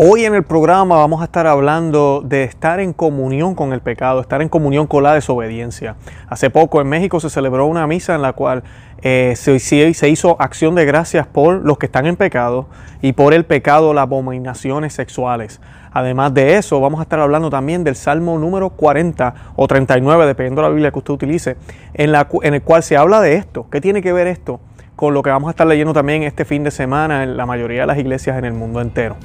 Hoy en el programa vamos a estar hablando de estar en comunión con el pecado, estar en comunión con la desobediencia. Hace poco en México se celebró una misa en la cual eh, se, se, hizo acción de gracias por los que están en pecado y por el pecado, las abominaciones sexuales. Además de eso, vamos a estar hablando también del Salmo número 40 o 39, dependiendo de la Biblia que usted utilice, en, la, en el cual se habla de esto. ¿Qué tiene que ver esto con lo que vamos a estar leyendo también este fin de semana en la mayoría de las iglesias en el mundo entero?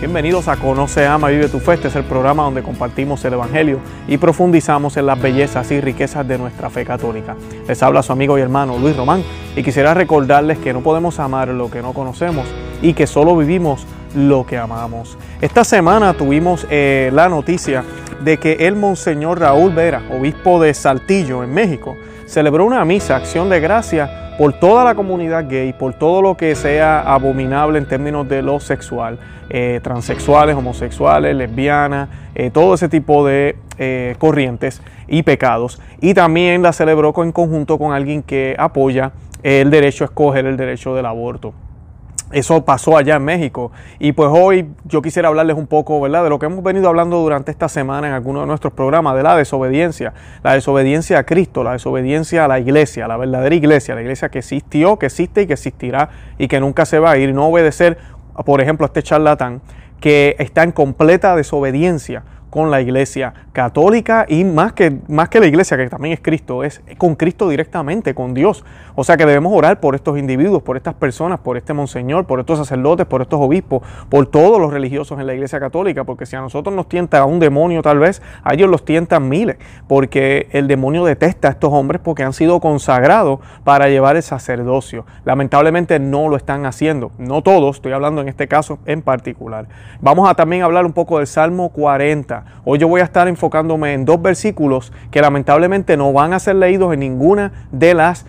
Bienvenidos a Conoce, Ama, Vive tu Fe. Este es el programa donde compartimos el Evangelio y profundizamos en las bellezas y riquezas de nuestra fe católica. Les habla su amigo y hermano Luis Román y quisiera recordarles que no podemos amar lo que no conocemos y que solo vivimos lo que amamos. Esta semana tuvimos eh, la noticia de que el Monseñor Raúl Vera, obispo de Saltillo en México, celebró una misa, acción de gracia por toda la comunidad gay, por todo lo que sea abominable en términos de lo sexual, eh, transexuales, homosexuales, lesbianas, eh, todo ese tipo de eh, corrientes y pecados. Y también la celebró en conjunto con alguien que apoya el derecho a escoger el derecho del aborto. Eso pasó allá en México. Y pues hoy yo quisiera hablarles un poco, ¿verdad?, de lo que hemos venido hablando durante esta semana en algunos de nuestros programas, de la desobediencia. La desobediencia a Cristo, la desobediencia a la iglesia, la verdadera iglesia, la iglesia que existió, que existe y que existirá y que nunca se va a ir. No obedecer, por ejemplo, a este charlatán que está en completa desobediencia con la iglesia católica y más que, más que la iglesia, que también es Cristo, es con Cristo directamente, con Dios. O sea que debemos orar por estos individuos, por estas personas, por este monseñor, por estos sacerdotes, por estos obispos, por todos los religiosos en la iglesia católica, porque si a nosotros nos tienta un demonio tal vez, a ellos los tientan miles, porque el demonio detesta a estos hombres porque han sido consagrados para llevar el sacerdocio. Lamentablemente no lo están haciendo, no todos, estoy hablando en este caso en particular. Vamos a también hablar un poco del Salmo 40 Hoy yo voy a estar enfocándome en dos versículos que lamentablemente no van a ser leídos en ninguna de las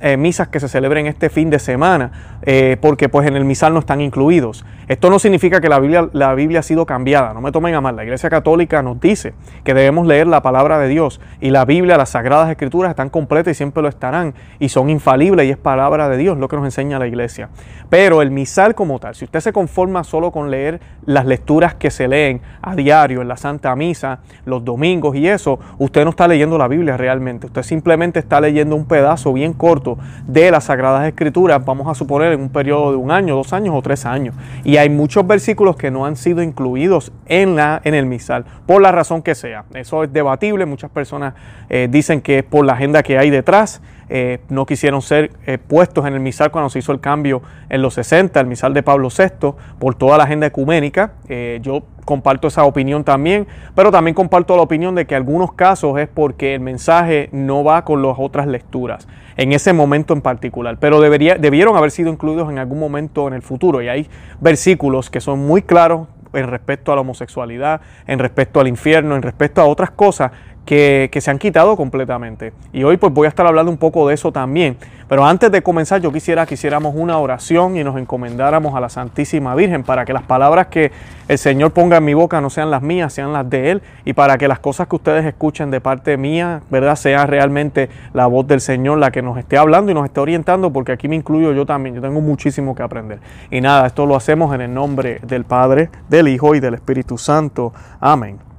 eh, misas que se celebren este fin de semana, eh, porque pues en el misal no están incluidos. Esto no significa que la Biblia, la Biblia ha sido cambiada, no me tomen a mal, la Iglesia Católica nos dice que debemos leer la palabra de Dios y la Biblia, las Sagradas Escrituras están completas y siempre lo estarán y son infalibles y es palabra de Dios lo que nos enseña la Iglesia. Pero el misal como tal, si usted se conforma solo con leer las lecturas que se leen a diario en la Santa Misa, los domingos y eso, usted no está leyendo la Biblia realmente, usted simplemente está leyendo un pedazo bien corto de las Sagradas Escrituras, vamos a suponer en un periodo de un año, dos años o tres años. Y hay muchos versículos que no han sido incluidos en, la, en el misal, por la razón que sea. Eso es debatible, muchas personas eh, dicen que es por la agenda que hay detrás. Eh, no quisieron ser eh, puestos en el misal cuando se hizo el cambio en los 60, el misal de Pablo VI, por toda la agenda ecuménica. yo comparto esa opinión también, pero también comparto la opinión de que en algunos casos es porque el mensaje no va con las otras lecturas en ese momento en particular, pero debieron haber sido incluidos en algún momento en el futuro. Y hay versículos que son muy claros en respecto a la homosexualidad, en respecto al infierno, en respecto a otras cosas que, se han quitado completamente. Y hoy pues voy a estar hablando un poco de eso también. Pero antes de comenzar yo quisiera que hiciéramos una oración y nos encomendáramos a la Santísima Virgen para que las palabras que el Señor ponga en mi boca no sean las mías, sean las de Él y para que las cosas que ustedes escuchen de parte mía, ¿verdad? Sea realmente la voz del Señor la que nos esté hablando y nos esté orientando porque aquí me incluyo yo también, yo tengo muchísimo que aprender. Y nada, esto lo hacemos en el nombre del Padre, del Hijo y del Espíritu Santo. Amén.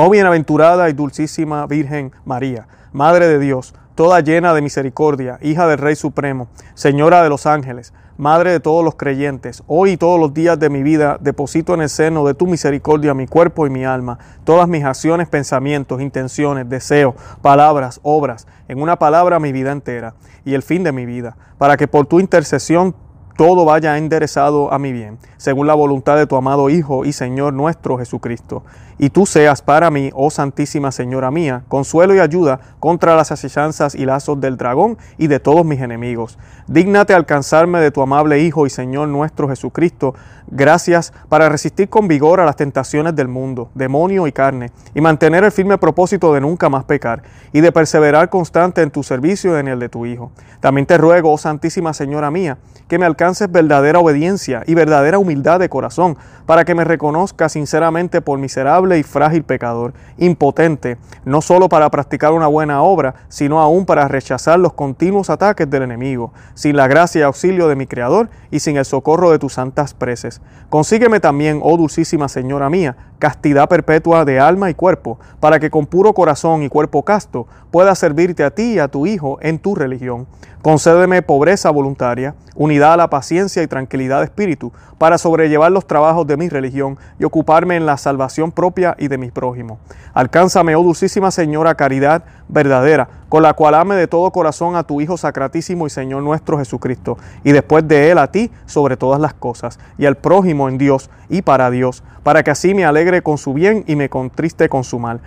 Oh bienaventurada y dulcísima Virgen María, Madre de Dios, toda llena de misericordia, hija del Rey Supremo, Señora de los ángeles, Madre de todos los creyentes, hoy y todos los días de mi vida deposito en el seno de tu misericordia mi cuerpo y mi alma, todas mis acciones, pensamientos, intenciones, deseos, palabras, obras, en una palabra mi vida entera y el fin de mi vida, para que por tu intercesión todo vaya enderezado a mi bien, según la voluntad de tu amado Hijo y Señor nuestro Jesucristo. Y tú seas para mí, oh Santísima Señora mía, consuelo y ayuda contra las asechanzas y lazos del dragón y de todos mis enemigos. Dígnate alcanzarme de tu amable Hijo y Señor nuestro Jesucristo, Gracias para resistir con vigor a las tentaciones del mundo, demonio y carne, y mantener el firme propósito de nunca más pecar, y de perseverar constante en tu servicio y en el de tu Hijo. También te ruego, oh Santísima Señora mía, que me alcances verdadera obediencia y verdadera humildad de corazón, para que me reconozca sinceramente por miserable y frágil pecador, impotente, no solo para practicar una buena obra, sino aún para rechazar los continuos ataques del enemigo, sin la gracia y auxilio de mi Creador y sin el socorro de tus santas preces. Consígueme también, oh dulcísima Señora mía, castidad perpetua de alma y cuerpo, para que con puro corazón y cuerpo casto pueda servirte a ti y a tu Hijo en tu religión. Concédeme pobreza voluntaria, unidad a la paciencia y tranquilidad de espíritu, para sobrellevar los trabajos de mi religión y ocuparme en la salvación propia y de mi prójimo. Alcánzame, oh dulcísima Señora, caridad verdadera, con la cual ame de todo corazón a tu Hijo sacratísimo y Señor nuestro Jesucristo, y después de él a ti sobre todas las cosas, y al prójimo en Dios y para Dios, para que así me alegre con su bien y me contriste con su mal.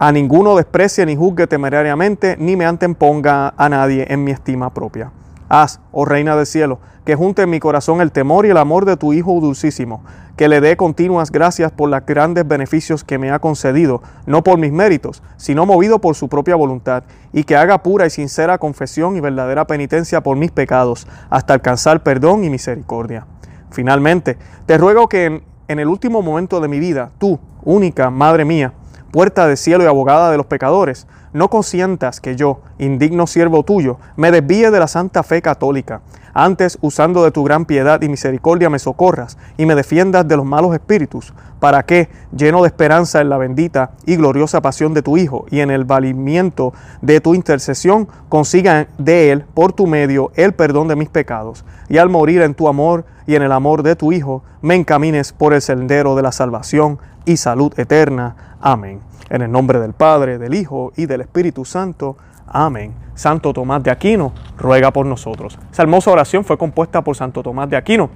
A ninguno desprecie ni juzgue temerariamente, ni me anteponga a nadie en mi estima propia. Haz, oh Reina del cielo, que junte en mi corazón el temor y el amor de tu Hijo dulcísimo, que le dé continuas gracias por los grandes beneficios que me ha concedido, no por mis méritos, sino movido por su propia voluntad, y que haga pura y sincera confesión y verdadera penitencia por mis pecados, hasta alcanzar perdón y misericordia. Finalmente, te ruego que en, en el último momento de mi vida, tú, única Madre mía, puerta de cielo y abogada de los pecadores, no consientas que yo, indigno siervo tuyo, me desvíe de la santa fe católica. Antes, usando de tu gran piedad y misericordia, me socorras y me defiendas de los malos espíritus, para que, lleno de esperanza en la bendita y gloriosa pasión de tu Hijo y en el valimiento de tu intercesión, consiga de Él, por tu medio, el perdón de mis pecados, y al morir en tu amor y en el amor de tu Hijo, me encamines por el sendero de la salvación y salud eterna. Amén. En el nombre del Padre, del Hijo y del Espíritu Santo. Amén. Santo Tomás de Aquino, ruega por nosotros. Esa hermosa oración fue compuesta por Santo Tomás de Aquino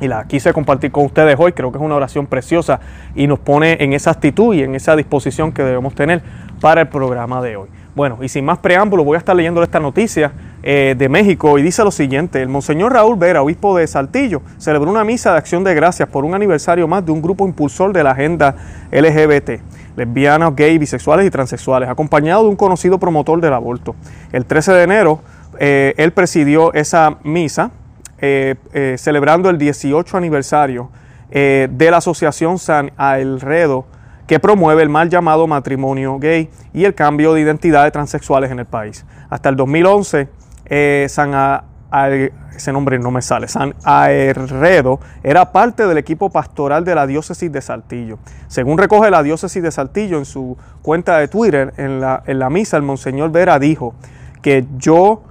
y la quise compartir con ustedes hoy. Creo que es una oración preciosa y nos pone en esa actitud y en esa disposición que debemos tener para el programa de hoy. Bueno, y sin más preámbulos, voy a estar leyendo esta noticia eh, de México y dice lo siguiente, el Monseñor Raúl Vera, obispo de Saltillo, celebró una misa de acción de gracias por un aniversario más de un grupo impulsor de la agenda LGBT, lesbianas, gays, bisexuales y transexuales, acompañado de un conocido promotor del aborto. El 13 de enero, eh, él presidió esa misa eh, celebrando el 18 aniversario de la Asociación San Aelredo que promueve el mal llamado matrimonio gay y el cambio de identidad de transexuales en el país. Hasta el 2011, eh, San ese nombre no me sale, San Aerredo era parte del equipo pastoral de la diócesis de Saltillo. Según recoge la diócesis de Saltillo en su cuenta de Twitter, en la, en la misa, el Monseñor Vera dijo que yo,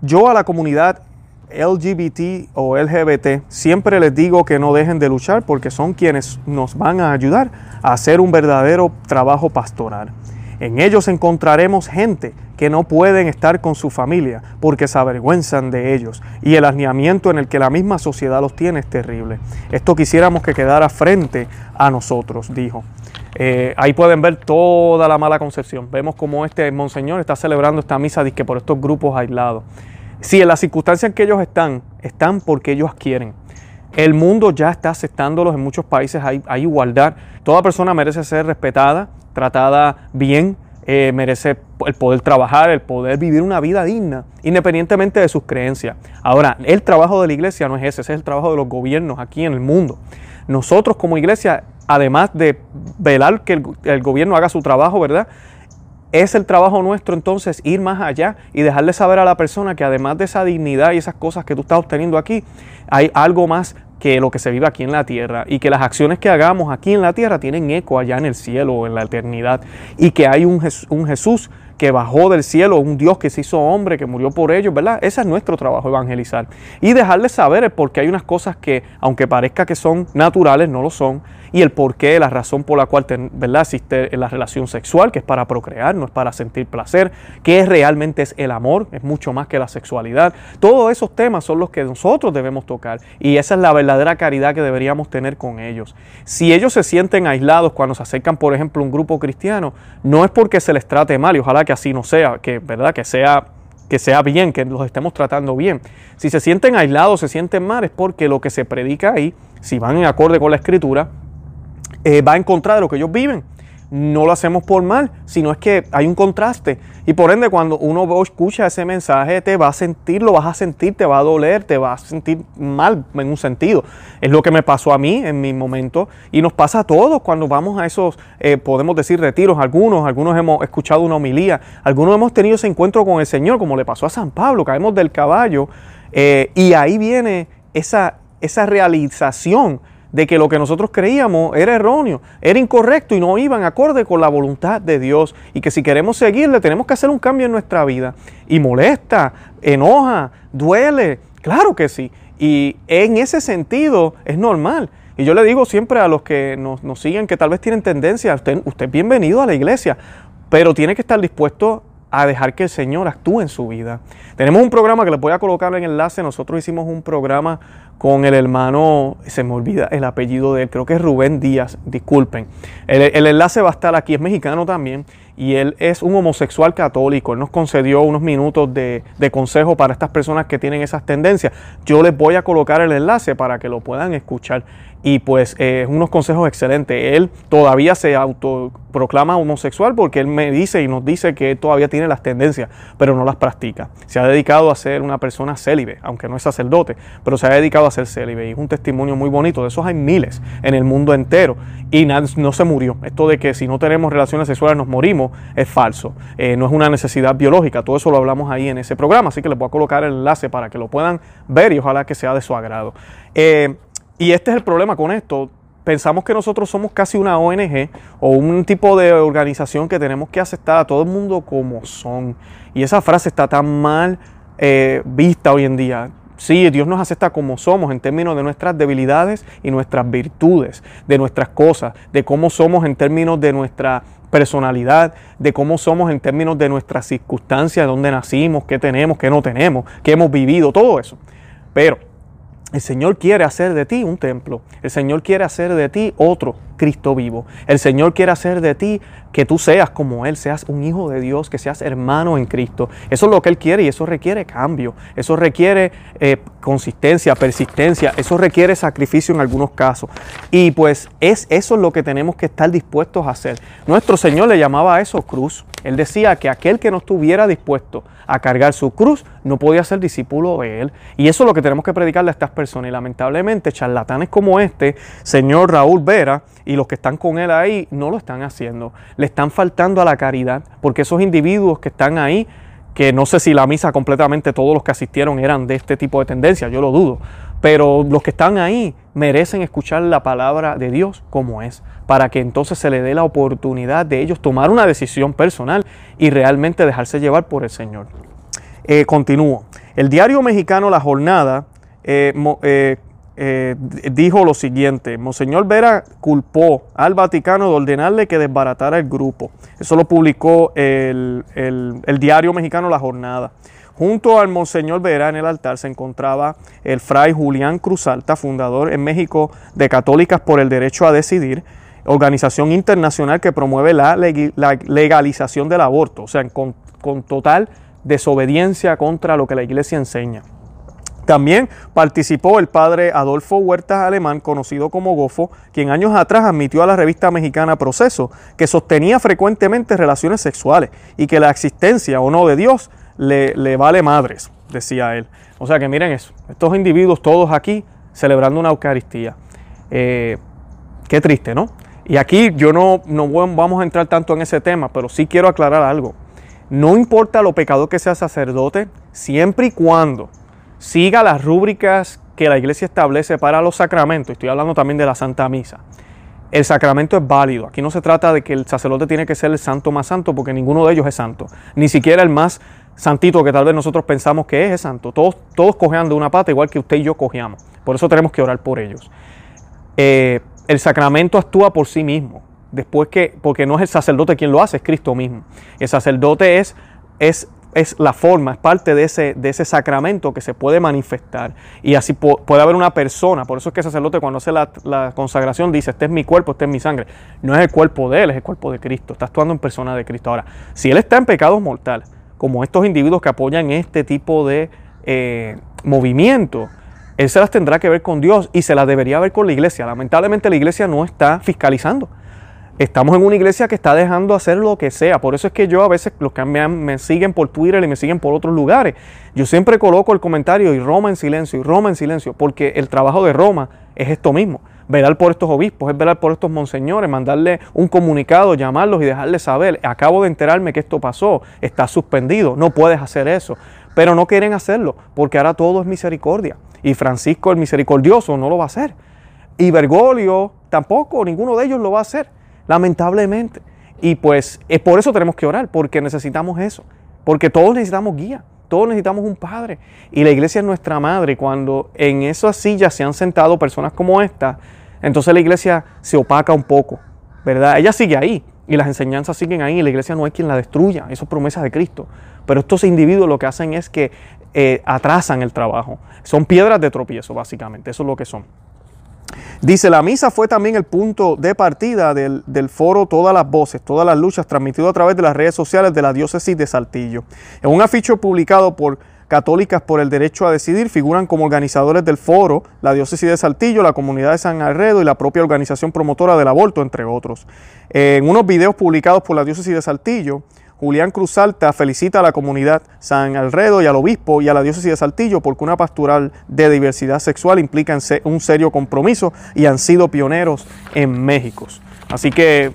yo a la comunidad LGBT o LGBT, siempre les digo que no dejen de luchar porque son quienes nos van a ayudar a hacer un verdadero trabajo pastoral. En ellos encontraremos gente que no pueden estar con su familia porque se avergüenzan de ellos y el alineamiento en el que la misma sociedad los tiene es terrible. Esto quisiéramos que quedara frente a nosotros, dijo. Eh, ahí pueden ver toda la mala concepción. Vemos como este monseñor está celebrando esta misa que por estos grupos aislados. Si en las circunstancias en que ellos están, están porque ellos quieren. El mundo ya está aceptándolos en muchos países, hay, igualdad. Toda persona merece ser respetada, tratada bien, eh, merece el poder trabajar, el poder vivir una vida digna, independientemente de sus creencias. Ahora, el trabajo de la iglesia no es ese, ese es el trabajo de los gobiernos aquí en el mundo. Nosotros como iglesia, además de velar que el gobierno haga su trabajo, ¿verdad? es el trabajo nuestro entonces ir más allá y dejarle saber a la persona que además de esa dignidad y esas cosas que tú estás obteniendo aquí, hay algo más que lo que se vive aquí en la tierra y que las acciones que hagamos aquí en la tierra tienen eco allá en el cielo o en la eternidad y que hay un, un Jesús que bajó del cielo, un Dios que se hizo hombre, que murió por ellos, ¿verdad? Ese es nuestro trabajo, evangelizar. Y dejarles saber porque hay unas cosas que, aunque parezca que son naturales, no lo son, y el porqué, la razón por la cual ¿verdad? existe la relación sexual, que es para procrear, no es para sentir placer, que realmente es el amor, es mucho más que la sexualidad. Todos esos temas son los que nosotros debemos tocar y esa es la verdadera caridad que deberíamos tener con ellos. Si ellos se sienten aislados cuando se acercan, por ejemplo, a un grupo cristiano, no es porque se les trate mal y ojalá que así no sea, que, ¿verdad? que sea que sea bien, que los estemos tratando bien. Si se sienten aislados, se sienten mal, es porque lo que se predica ahí, si van en acorde con la escritura, eh, va en contra de lo que ellos viven no lo hacemos por mal, sino es que hay un contraste. Y por ende, cuando uno escucha ese mensaje, te va a sentir, lo vas a sentir, te va a doler, te va a sentir mal en un sentido. Es lo que me pasó a mí en mi momento y nos pasa a todos cuando vamos a esos, eh, podemos decir, retiros. Algunos, algunos hemos escuchado una homilía, algunos hemos tenido ese encuentro con el Señor, como le pasó a San Pablo, caemos del caballo eh, y ahí viene esa, esa realización de que lo que nosotros creíamos era erróneo, era incorrecto y no iban acorde con la voluntad de Dios y que si queremos seguirle tenemos que hacer un cambio en nuestra vida. Y molesta, enoja, duele, claro que sí. Y en ese sentido es normal. Y yo le digo siempre a los que nos, siguen que tal vez tienen tendencia, usted, usted es bienvenido a la iglesia, pero tiene que estar dispuesto a dejar que el Señor actúe en su vida. Tenemos un programa que les voy a colocar en enlace. Nosotros hicimos un programa con el hermano, se me olvida el apellido de él, creo que es Rubén Díaz, disculpen. El, enlace va a estar aquí, es mexicano también, y él es un homosexual católico. Él nos concedió unos minutos de, de consejo para estas personas que tienen esas tendencias. Yo les voy a colocar el enlace para que lo puedan escuchar y pues eh, unos consejos excelentes. Él todavía se autoproclama homosexual porque él me dice y nos dice que todavía tiene las tendencias, pero no las practica. Se ha dedicado a ser una persona célibe, aunque no es sacerdote, pero se ha dedicado a ser célibe y es un testimonio muy bonito. De esos hay miles en el mundo entero y no se murió. Esto de que si no tenemos relaciones sexuales nos morimos es falso. Eh, no es una necesidad biológica. Todo eso lo hablamos ahí en ese programa, así que les voy a colocar el enlace para que lo puedan ver y ojalá que sea de su agrado. Eh, y este es el problema con esto. Pensamos que nosotros somos casi una ONG o un tipo de organización que tenemos que aceptar a todo el mundo como son. Y esa frase está tan mal eh, vista hoy en día. Sí, Dios nos acepta como somos en términos de nuestras debilidades y nuestras virtudes, de nuestras cosas, de cómo somos en términos de nuestra personalidad, de cómo somos en términos de nuestras circunstancias, de dónde nacimos, qué tenemos, qué no tenemos, qué hemos vivido, todo eso. Pero el Señor quiere hacer de ti un templo. El Señor quiere hacer de ti otro Cristo vivo. El Señor quiere hacer de ti que tú seas como Él, seas un hijo de Dios, que seas hermano en Cristo. Eso es lo que Él quiere y eso requiere cambio, eso requiere eh, consistencia, persistencia, eso requiere sacrificio en algunos casos. Y pues es eso es lo que tenemos que estar dispuestos a hacer. Nuestro Señor le llamaba a eso cruz. Él decía que aquel que no estuviera dispuesto a cargar su cruz no podía ser discípulo de Él. Y eso es lo que tenemos que predicarle a estas personas. Y lamentablemente charlatanes como este, señor Raúl Vera, y los que están con él ahí no lo están haciendo. Le están faltando a la caridad, porque esos individuos que están ahí, que no sé si la misa completamente todos los que asistieron eran de este tipo de tendencia, yo lo dudo, pero los que están ahí merecen escuchar la palabra de Dios como es, para que entonces se le dé la oportunidad de ellos tomar una decisión personal y realmente dejarse llevar por el Señor. Eh, continúo. El diario mexicano La Jornada eh, eh, eh, dijo lo siguiente, Monseñor Vera culpó al Vaticano de ordenarle que desbaratara el grupo. Eso lo publicó el, diario mexicano La Jornada. Junto al Monseñor Vera en el altar se encontraba el fray Julián Cruzalta, fundador en México de Católicas por el Derecho a Decidir, organización internacional que promueve la, legalización del aborto, o sea, con total desobediencia contra lo que la iglesia enseña. También participó el padre Adolfo Huertas Alemán, conocido como Gofo, quien años atrás admitió a la revista mexicana Proceso que sostenía frecuentemente relaciones sexuales y que la existencia o no de Dios le, vale madres, decía él. O sea que miren eso, estos individuos todos aquí celebrando una Eucaristía. Eh, qué triste, ¿no? Y aquí yo no, no vamos a entrar tanto en ese tema, pero sí quiero aclarar algo. No importa lo pecador que sea sacerdote, siempre y cuando siga las rúbricas que la iglesia establece para los sacramentos, estoy hablando también de la Santa Misa, el sacramento es válido. Aquí no se trata de que el sacerdote tiene que ser el santo más santo, porque ninguno de ellos es santo. Ni siquiera el más santito que tal vez nosotros pensamos que es, es santo. Todos, todos cojean de una pata, igual que usted y yo cojeamos. Por eso tenemos que orar por ellos. Eh, el sacramento actúa por sí mismo. Después que, porque no es el sacerdote quien lo hace, es Cristo mismo. El sacerdote es, es es la forma, es parte de ese, de ese sacramento que se puede manifestar. Y así puede haber una persona, por eso es que el sacerdote cuando hace la, consagración dice, este es mi cuerpo, este es mi sangre. No es el cuerpo de él, es el cuerpo de Cristo, está actuando en persona de Cristo. Ahora, si él está en pecados mortales, como estos individuos que apoyan este tipo de eh, movimiento, él se las tendrá que ver con Dios y se las debería ver con la iglesia. Lamentablemente la iglesia no está fiscalizando. Estamos en una iglesia que está dejando hacer lo que sea. Por eso es que yo a veces, los que me, me, siguen por Twitter y me siguen por otros lugares, yo siempre coloco el comentario y Roma en silencio y Roma en silencio, porque el trabajo de Roma es esto mismo. Velar por estos obispos, es velar por estos monseñores, mandarle un comunicado, llamarlos y dejarles saber, acabo de enterarme que esto pasó, está suspendido, no puedes hacer eso. Pero no quieren hacerlo, porque ahora todo es misericordia. Y Francisco el misericordioso no lo va a hacer. Y Bergoglio tampoco, ninguno de ellos lo va a hacer, lamentablemente. Y pues es por eso tenemos que orar, porque necesitamos eso, porque todos necesitamos guía. Todos necesitamos un padre. Y la iglesia es nuestra madre. Cuando en esas sillas se han sentado personas como esta, entonces la iglesia se opaca un poco, ¿verdad? Ella sigue ahí y las enseñanzas siguen ahí y la iglesia no hay quien la destruya. Eso es promesa de Cristo. Pero estos individuos lo que hacen es que eh, atrasan el trabajo. Son piedras de tropiezo, básicamente. Eso es lo que son. Dice, la misa fue también el punto de partida del, del, foro Todas las Voces, Todas las Luchas, transmitido a través de las redes sociales de la diócesis de Saltillo. En un afiche publicado por Católicas por el Derecho a Decidir figuran como organizadores del foro la diócesis de Saltillo, la comunidad de San Alredo y la propia organización promotora del aborto, entre otros. En unos videos publicados por la diócesis de Saltillo, Julián Cruz Alta felicita a la comunidad San Alredo y al obispo y a la diócesis de Saltillo porque una pastoral de diversidad sexual implica un serio compromiso y han sido pioneros en México. Así que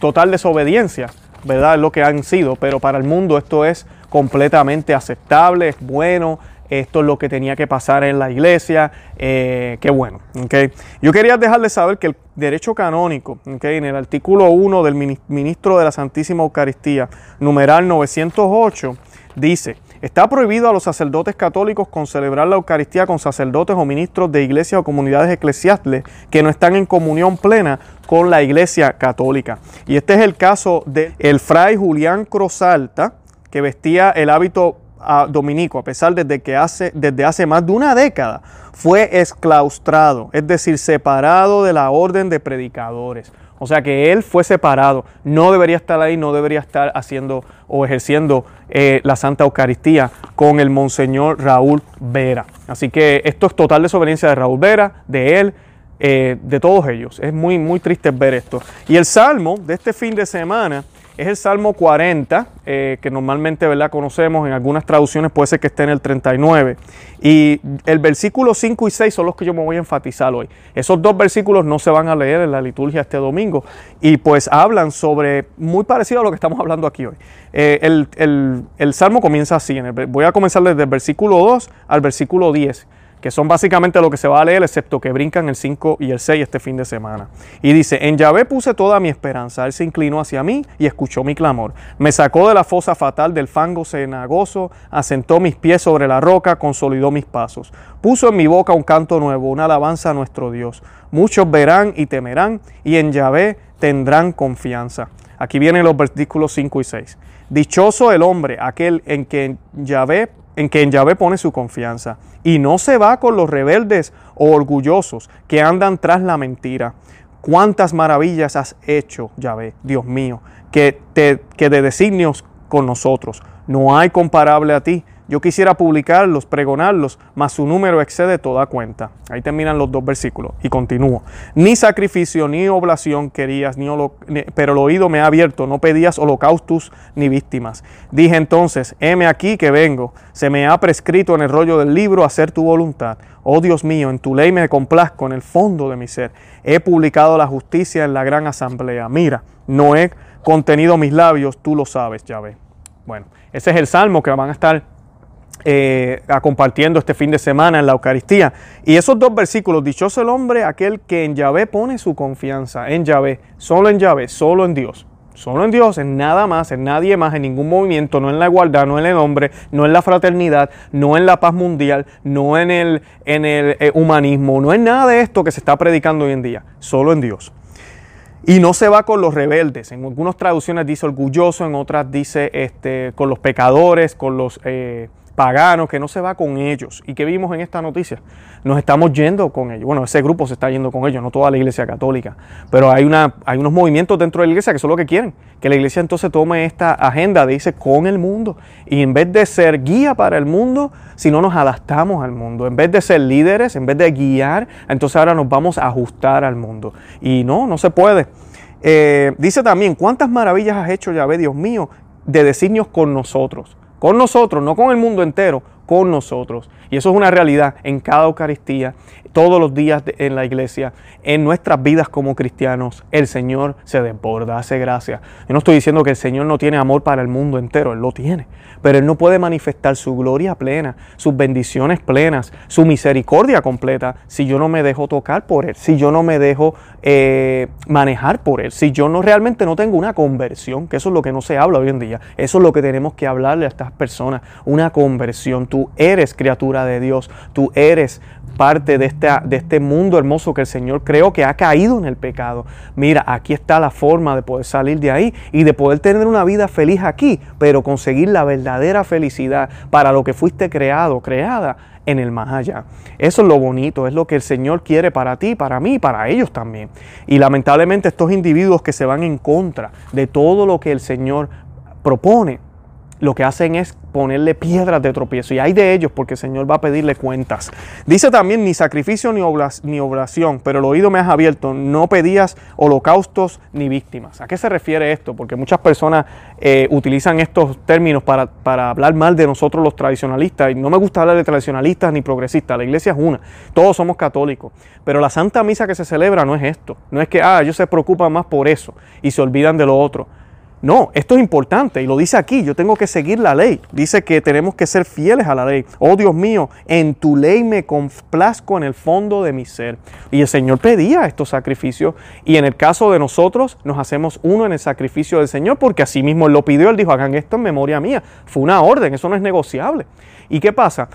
total desobediencia, ¿verdad? Es lo que han sido, pero para el mundo esto es completamente aceptable, es bueno, esto es lo que tenía que pasar en la iglesia, eh, qué bueno. ¿okay? Yo quería dejarles saber que el derecho canónico, ¿okay? en el artículo 1 del ministro de la Santísima Eucaristía, numeral 908, dice, está prohibido a los sacerdotes católicos con celebrar la Eucaristía con sacerdotes o ministros de iglesias o comunidades eclesiásticas que no están en comunión plena con la iglesia católica. Y este es el caso del el fray Julián Crozalta, que vestía el hábito a dominico, a pesar de que hace, desde hace más de una década, fue exclaustrado, es decir, separado de la orden de predicadores. O sea que él fue separado, no debería estar ahí, no debería estar haciendo o ejerciendo eh, la Santa Eucaristía con el Monseñor Raúl Vera. Así que esto es total desobediencia de Raúl Vera, de él, eh, de todos ellos. Es muy, muy triste ver esto. Y el salmo de este fin de semana es el Salmo 40, eh, que normalmente ¿verdad? conocemos, en algunas traducciones puede ser que esté en el 39. Y el versículo 5 y 6 son los que yo me voy a enfatizar hoy. Esos dos versículos no se van a leer en la liturgia este domingo y pues hablan sobre, muy parecido a lo que estamos hablando aquí hoy. Eh, el, el, Salmo comienza así, voy a comenzar desde el versículo 2 al versículo 10 que son básicamente lo que se va a leer, excepto que brincan el 5 y el 6 este fin de semana. Y dice, en Yahvé puse toda mi esperanza, Él se inclinó hacia mí y escuchó mi clamor. Me sacó de la fosa fatal del fango cenagoso, asentó mis pies sobre la roca, consolidó mis pasos. Puso en mi boca un canto nuevo, una alabanza a nuestro Dios. Muchos verán y temerán, y en Yahvé tendrán confianza. Aquí vienen los versículos 5 y 6. Dichoso el hombre, aquel en quien Yahvé en que en Yahvé pone su confianza y no se va con los rebeldes o orgullosos que andan tras la mentira. Cuántas maravillas has hecho, Yahvé, Dios mío, que, te, que de designios con nosotros. No hay comparable a ti. Yo quisiera publicarlos, pregonarlos, mas su número excede toda cuenta. Ahí terminan los dos versículos y continúo. Ni sacrificio ni oblación querías, ni pero el oído me ha abierto, no pedías holocaustos ni víctimas. Dije entonces, heme aquí que vengo, se me ha prescrito en el rollo del libro hacer tu voluntad. Oh Dios mío, en tu ley me complazco en el fondo de mi ser. He publicado la justicia en la gran asamblea. Mira, no he contenido mis labios, tú lo sabes, ya ve. Bueno, ese es el salmo que van a estar eh, a compartiendo este fin de semana en la Eucaristía. Y esos dos versículos, dichoso el hombre, aquel que en Yahvé pone su confianza, en Yahvé, solo en Yahvé, solo en Dios. Solo en Dios, en nada más, en nadie más, en ningún movimiento, no en la igualdad, no en el hombre, no en la fraternidad, no en la paz mundial, no en el, en el eh, humanismo, no en nada de esto que se está predicando hoy en día, solo en Dios. Y no se va con los rebeldes. En algunas traducciones dice orgulloso, en otras dice este, con los pecadores, con los eh, paganos, que no se va con ellos. ¿Y qué vimos en esta noticia? Nos estamos yendo con ellos. Bueno, ese grupo se está yendo con ellos, no toda la iglesia católica. Pero hay, una, hay unos movimientos dentro de la iglesia que son lo que quieren. Que la iglesia entonces tome esta agenda de irse con el mundo. Y en vez de ser guía para el mundo, si no nos adaptamos al mundo. En vez de ser líderes, en vez de guiar, entonces ahora nos vamos a ajustar al mundo. Y no, no se puede. Eh, dice también, ¿cuántas maravillas has hecho, Yahvé, Dios mío, de decirnos con nosotros? Con nosotros, no con el mundo entero, con nosotros. Y eso es una realidad en cada Eucaristía, todos los días en la iglesia, en nuestras vidas como cristianos. El Señor se desborda, hace gracia. Yo no estoy diciendo que el Señor no tiene amor para el mundo entero, Él lo tiene. Pero Él no puede manifestar su gloria plena, sus bendiciones plenas, su misericordia completa si yo no me dejo tocar por Él, si yo no me dejo eh, manejar por Él, si yo no realmente no tengo una conversión, que eso es lo que no se habla hoy en día. Eso es lo que tenemos que hablarle a estas personas, una conversión. Tú eres criatura de Dios, tú eres parte de, de este mundo hermoso que el Señor creó, que ha caído en el pecado. Mira, aquí está la forma de poder salir de ahí y de poder tener una vida feliz aquí, pero conseguir la verdadera felicidad para lo que fuiste creado, creada en el más allá. Eso es lo bonito, es lo que el Señor quiere para ti, para mí para ellos también. Y lamentablemente estos individuos que se van en contra de todo lo que el Señor propone, lo que hacen es ponerle piedras de tropiezo. Y hay de ellos porque el Señor va a pedirle cuentas. Dice también, ni sacrificio ni, oblación, pero el oído me has abierto. No pedías holocaustos ni víctimas. ¿A qué se refiere esto? Porque muchas personas eh, utilizan estos términos para, para, hablar mal de nosotros los tradicionalistas. Y no me gusta hablar de tradicionalistas ni progresistas. La iglesia es una. Todos somos católicos. Pero la Santa Misa que se celebra no es esto. No es que, ah, ellos se preocupan más por eso y se olvidan de lo otro. No, esto es importante y lo dice aquí, yo tengo que seguir la ley. Dice que tenemos que ser fieles a la ley. Oh Dios mío, en tu ley me complazco en el fondo de mi ser. Y el Señor pedía estos sacrificios y en el caso de nosotros nos hacemos uno en el sacrificio del Señor porque así mismo Él lo pidió, Él dijo, hagan esto en memoria mía. Fue una orden, eso no es negociable. ¿Y qué pasa?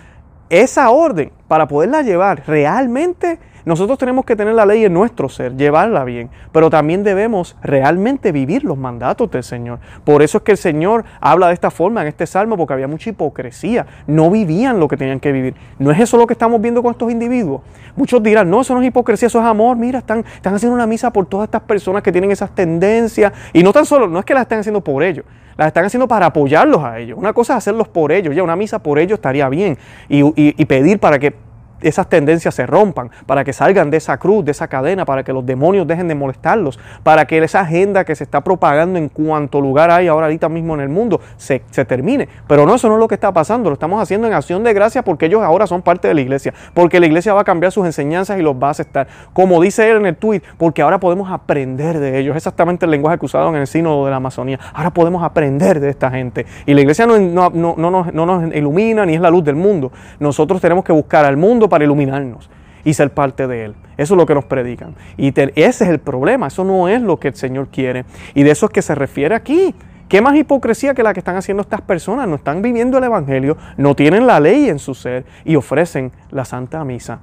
Esa orden, para poderla llevar realmente nosotros tenemos que tener la ley en nuestro ser, llevarla bien, pero también debemos realmente vivir los mandatos del Señor. Por eso es que el Señor habla de esta forma en este salmo, porque había mucha hipocresía. No vivían lo que tenían que vivir. ¿No es eso lo que estamos viendo con estos individuos? Muchos dirán, no, eso no es hipocresía, eso es amor. Mira, están, están haciendo una misa por todas estas personas que tienen esas tendencias. Y no tan solo, no es que las estén haciendo por ellos, las están haciendo para apoyarlos a ellos. Una cosa es hacerlos por ellos, ya una misa por ellos estaría bien. y pedir para que esas tendencias se rompan, para que salgan de esa cruz, de esa cadena, para que los demonios dejen de molestarlos, para que esa agenda que se está propagando en cuanto lugar hay ahora ahorita mismo en el mundo se, termine. Pero no, eso no es lo que está pasando, lo estamos haciendo en acción de gracia porque ellos ahora son parte de la iglesia, porque la iglesia va a cambiar sus enseñanzas y los va a aceptar. Como dice él en el tweet, porque ahora podemos aprender de ellos, exactamente el lenguaje que usaron en el sínodo de la Amazonía, ahora podemos aprender de esta gente. Y la iglesia no, no, no, no nos ilumina ni es la luz del mundo, nosotros tenemos que buscar al mundo para iluminarnos y ser parte de Él. Eso es lo que nos predican. Y ese es el problema, eso no es lo que el Señor quiere. Y de eso es que se refiere aquí. ¿Qué más hipocresía que la que están haciendo estas personas? No están viviendo el Evangelio, no tienen la ley en su ser y ofrecen la Santa Misa.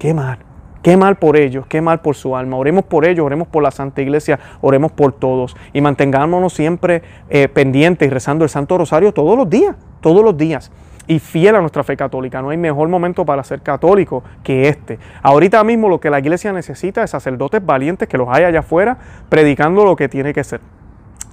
Qué mal, qué mal por ellos, qué mal por su alma. Oremos por ellos, oremos por la Santa Iglesia, oremos por todos y mantengámonos siempre eh, pendientes y rezando el Santo Rosario todos los días, todos los días y fiel a nuestra fe católica. No hay mejor momento para ser católico que este. Ahorita mismo lo que la iglesia necesita es sacerdotes valientes que los hay allá afuera predicando lo que tiene que ser.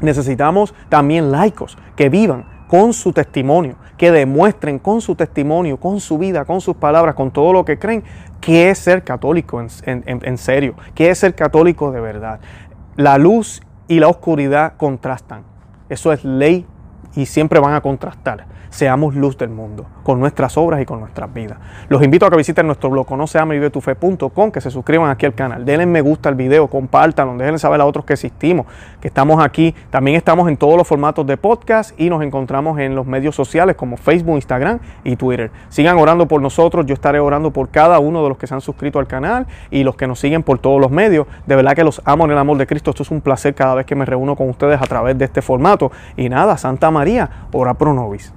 Necesitamos también laicos que vivan con su testimonio, que demuestren con su testimonio, con su vida, con sus palabras, con todo lo que creen, que es ser católico en, en serio, que es ser católico de verdad. La luz y la oscuridad contrastan. Eso es ley y siempre van a contrastar seamos luz del mundo, con nuestras obras y con nuestras vidas. Los invito a que visiten nuestro blog conoceamevivetufe.com, que se suscriban aquí al canal, denle me gusta al video, compártanlo, déjenle saber a otros que existimos, que estamos aquí. También estamos en todos los formatos de podcast y nos encontramos en los medios sociales como Facebook, Instagram y Twitter. Sigan orando por nosotros, yo estaré orando por cada uno de los que se han suscrito al canal y los que nos siguen por todos los medios. De verdad que los amo en el amor de Cristo. Esto es un placer cada vez que me reúno con ustedes a través de este formato. Y nada, Santa María, ora pro nobis.